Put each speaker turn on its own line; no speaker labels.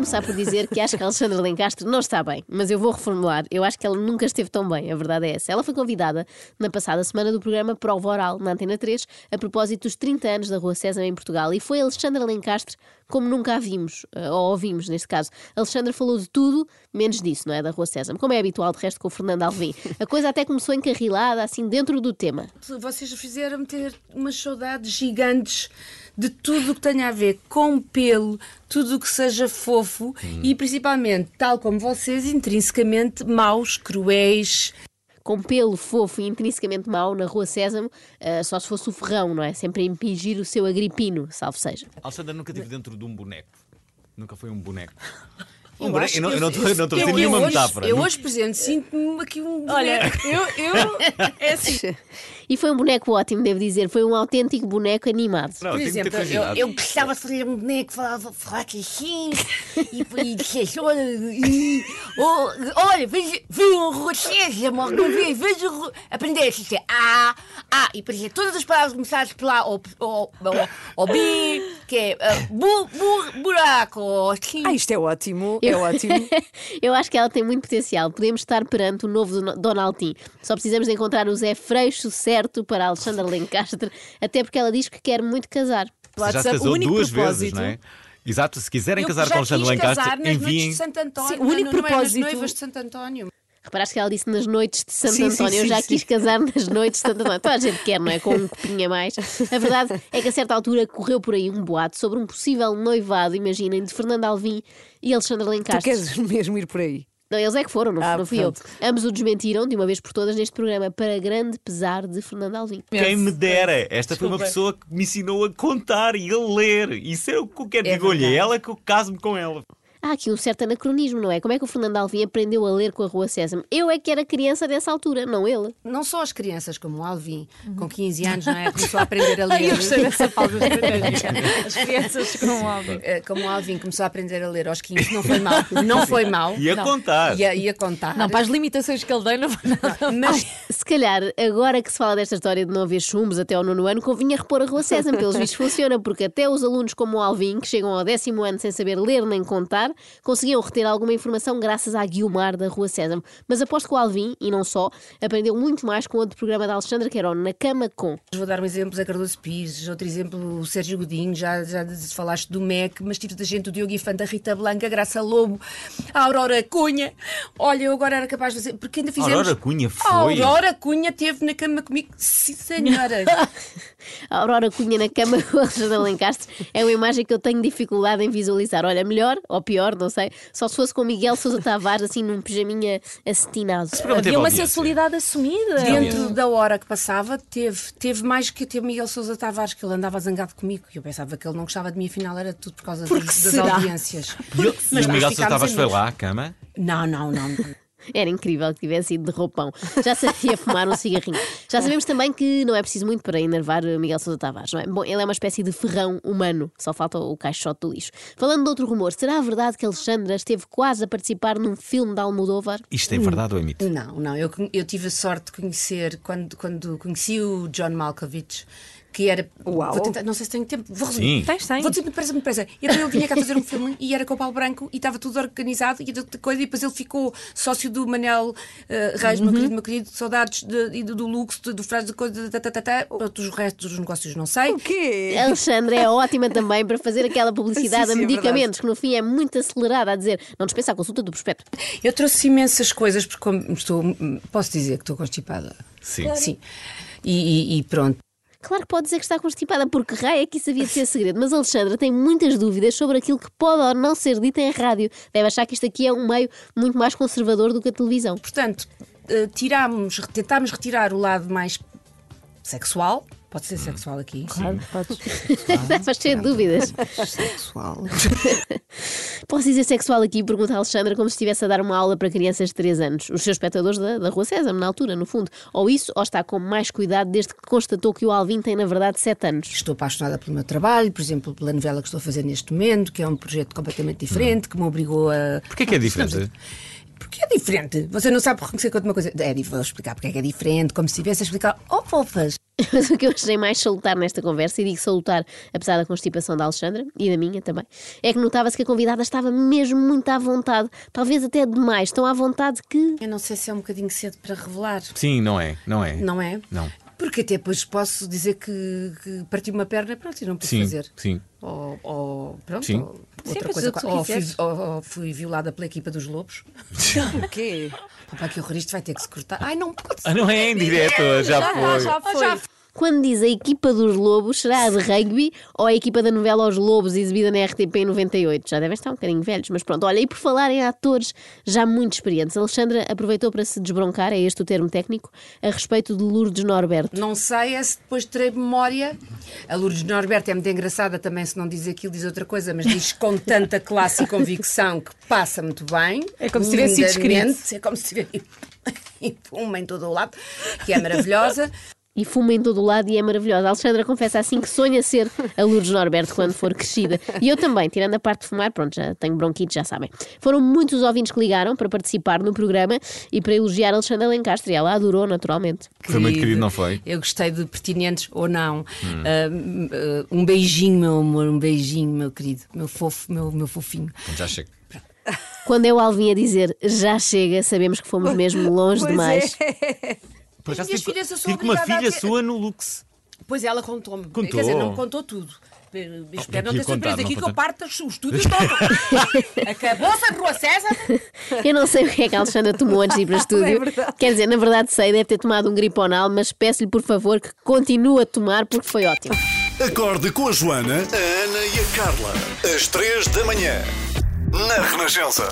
começar por dizer que acho que a Alexandra Lencastre não está bem, mas eu vou reformular. Eu acho que ela nunca esteve tão bem, a verdade é essa. Ela foi convidada na passada semana do programa Prova Oral, na Antena 3, a propósito dos 30 anos da Rua César em Portugal. E foi Alexandra Lencastre como nunca a vimos, eh, ou ouvimos neste caso. Alexandra falou de tudo, menos disso, não é? Da Rua César, como é habitual de resto com o Fernando Alvim. A coisa até começou encarrilada, assim, dentro do tema.
Vocês fizeram-me ter umas saudades gigantes de tudo o que tenha a ver com pelo, tudo o que seja fofo
Hum.
e principalmente, tal como vocês, intrinsecamente maus, cruéis.
Com pelo fofo e intrinsecamente mau na Rua Sésamo, eh, só se fosse o ferrão, não é? Sempre a impingir o seu agripino, salvo seja.
Alexandra nunca estive dentro de um boneco. Nunca foi um boneco. Um
Eu
Eu não eu não estou não a nenhuma
hoje-
metáfora.
Eu
Não-
hoje, por exemplo, sinto-me aqui um.
Olha,
boneco.
eu, eu é assim.
E foi um boneco ótimo, devo dizer. Foi um autêntico boneco animado.
Não,
Por exemplo, eu, eu gostava de fazer um boneco que falava, falasse assim e, e dissesse: olha, e, oh, olha, veja, veja um rocheja, alguma vez, veja, o ro-" aprendesse a dizer ah, ah, e por exemplo, todas as palavras começassem por lá, ou, ou, ou, ou bi, que é ah, bu, bu, buraco, assim.
Ah, isto é ótimo, é ótimo.
Eu acho que ela tem muito potencial. Podemos estar perante o novo Don- Donaldin. Só precisamos de encontrar o Zé Freixo certo para a Alexandra Lencastre, até porque ela diz que quer muito casar.
Já se
WhatsApp,
casou
o único
duas
propósito-
vezes, não é? Exato, se quiserem
Eu
casar com Alexandre Lencastre, enviem.
de Santo António.
Sim, o único
é nas
propósito-
noivas de Santo António.
Reparaste que ela disse nas noites de Santo
Sim, sim,
António. Eu já
sim.
quis casar nas noites de Santo António. Toda a gente quer, não é? Com um copinho a mais. A verdade é que a certa altura correu por aí um boato sobre um possível noivado, imaginem, de Fernando Alvim e Alexandra
Tu
Lencastre.
queres mesmo ir por aí?
Não, eles é que foram, não,
Ah,
não fui eu. Ambos o desmentiram de uma vez por todas neste programa, para grande pesar de Fernando Alvim.
Quem me dera! Esta foi uma
Desculpa.
pessoa que me ensinou a contar e a ler. Isso é o que eu quero
É.
Olha,
verdade.
ela que eu caso-me com ela.
Há aqui um certo anacronismo, não é? Como é que o Fernando Alvim aprendeu a ler com a Rua Sésamo? Eu é que era criança dessa altura, não ele.
Não só as crianças, como o Alvin, com 15 anos, não é? Começou a aprender a ler.
Ai, eu gostei dessa pausa. As crianças com algo.
Eh, Como o Alvin começou a aprender a ler aos 15, não foi mal. Não foi mal.
E a
Não.
contar.
Ia, ia contar.
Não, para as limitações que ele deu, não foi nada.
Mas
Se calhar, agora que se fala desta história de não haver chumbos até ao nono ano, convinha repor a Rua Sésamo. Pelos vistos funciona, porque até os alunos como o Alvin, que chegam ao décimo ano sem saber ler nem contar, conseguiam reter alguma informação graças à Guiomar da Rua Sésamo. Mas aposto que o Alvin, e não só, aprendeu muito mais com outro programa da Alexandra, que era o Na Cama Com.
vou dar um exemplo, Zé Cardoso Pires, outro exemplo, o Sérgio Godinho, já, já falaste do MEC, mas tive da gente, o Diogo Infante, a Rita Blanca, a Graça Lobo, a Aurora Cunha. Olha, eu agora era capaz de fazer, porque ainda fizemos.
Aurora Cunha
A
foi.
Aurora Cunha teve na cama comigo. Sim, senhora.
A Aurora Cunha na cama com a Alexandra Lencastre é uma imagem que eu tenho dificuldade em visualizar. Olha, melhor ou pior, não sei, só se fosse com Miguel Sousa Tavares, assim num pijaminha acetinado.
Teve
Havia uma sensualidade assumida.
Dentro da hora que passava, teve, teve mais que ter Miguel Sousa Tavares, que ele andava zangado comigo. E eu pensava que ele não gostava de mim, afinal era tudo por causa das, das audiências.
E, ele-
Mas
Miguel Sousa Tavares foi lá à cama.
Não, não, não.
Era incrível que tivesse ido de roupão. Já sabia fumar um cigarrinho. Já sabemos também que não é preciso muito para enervar Miguel Sousa Tavares, não é? Bom, ele é uma espécie de ferrão humano, só falta o caixote do lixo. Falando de outro rumor, será verdade que Alexandra esteve quase a participar num filme de Almodóvar?
Isto é verdade ou é mito?
Não, não. Eu, eu tive a sorte de conhecer, quando, quando conheci o John Malkovich, que era.
Uau.
Vou tentar, não sei se tenho tempo. Vou resumir.
Tens, tens.
Vou dizer muito depressa, muito depressa. Então ele vinha cá fazer um filme e era com o Paulo Branco e estava tudo organizado e outra coisa. E depois ele ficou sócio do Manel uh, Reis, meu querido, meu querido, saudades de, e do, luxo, do, do frase de coisa. Outros restos dos negócios não sei.
O quê?
A Alexandra é ótima também para fazer aquela publicidade
Sim,
a
sim, é
medicamentos, que no fim é muito acelerada a dizer não dispensa a consulta do prospecto.
Eu trouxe imensas coisas porque como estou. Posso dizer que estou constipada.
Sim.
Sim. E, e- e pronto.
Claro que pode dizer que está constipada, porque raio é que isso havia de ser segredo. Mas Alexandra tem muitas dúvidas sobre aquilo que pode ou não ser dito em rádio. Deve achar que isto aqui é um meio muito mais conservador do que a televisão.
Portanto, eh, tirámos, tentámos retirar o lado mais sexual. Pode ser sexual aqui.
Estava cheio de dúvidas.
Sexual.
Posso dizer sexual aqui? Pergunta a Alexandra como se estivesse a dar uma aula para crianças de 3 anos. Os seus espectadores da, da Rua César, na altura, no fundo. Ou isso, ou está com mais cuidado desde que constatou que o Alvin tem, na verdade, 7 anos.
Estou apaixonada pelo meu trabalho, por exemplo, pela novela que estou a fazer neste momento, que é um projeto completamente diferente, que me obrigou a.
Porquê que é diferente?
Porque é diferente. Você não sabe reconhecer quando uma coisa. É, vou explicar porque é que é diferente, como se estivesse a explicar. Oh, fofas!
Mas o que eu achei mais salutar nesta conversa, e digo salutar apesar da constipação da Alexandra e da minha também, é que notava-se que a convidada estava mesmo muito à vontade, talvez até demais, tão à vontade que.
Eu não sei se é um bocadinho cedo para revelar.
Sim, não é, não é.
Não é?
Não.
Porque até depois posso dizer que, que parti uma perna, pronto, e não pude
Sim,
fazer.
sim.
Ou, ou pronto,
Sim.
ou outra
podes
coisa. Ou fui, ou- ou fui violada pela equipa dos lobos.
O quê?
Opa, que horror, isto vai ter que se cortar. Ai, não pode
Ah, não é em direto, já foi.
já foi.
Quando diz a equipa dos Lobos, será a de rugby ou a equipa da novela Os Lobos, exibida na RTP em 98? Já devem estar um bocadinho velhos, mas pronto. Olha, e por falar em atores já muito experientes, Alexandra aproveitou para se desbroncar, é este o termo técnico, a respeito de Lourdes Norberto.
Não sei é se depois terei memória. A Lourdes Norberto é muito engraçada também, se não diz aquilo, diz outra coisa, mas diz com tanta classe e convicção que passa muito bem.
É como se tivesse sido escrito.
É como se tivesse e puma em todo o lado, que é maravilhosa.
E fuma em todo o lado e é maravilhosa. A Alexandra confessa assim que sonha ser a Lourdes Norberto quando for crescida. E eu também, tirando a parte de fumar, pronto, já tenho bronquite, já sabem. Foram muitos os ouvintes que ligaram para participar no programa e para elogiar a Alexandra Lencastre. E ela adorou, naturalmente.
Foi muito querido, não foi?
Eu gostei de pertinentes ou não. Ah, um beijinho, meu amor, um beijinho, meu querido, meu fofo, meu, meu fofinho.
Já chega.
Quando é o Alvin a dizer já chega, sabemos que fomos mesmo longe
Pois
demais.
é.
Por acaso
minhas
tive,
filhas, eu sou
tive com uma filha
ter-
sua no Lux.
Pois ela contou-me.
Contou.
Quer dizer, não contou tudo. Eu Espero não ter surpresa aqui que eu parto os estúdios todo. Acabou-se a Rua César.
Eu não sei o que é que a Alexandra tomou antes de ir para o estúdio.
É.
Quer dizer, na verdade sei, deve ter tomado um griponal, mas peço-lhe por favor que continue a tomar porque foi ótimo.
Acorde com a Joana, a Ana e a Carla. Às três da manhã. Na Renascença.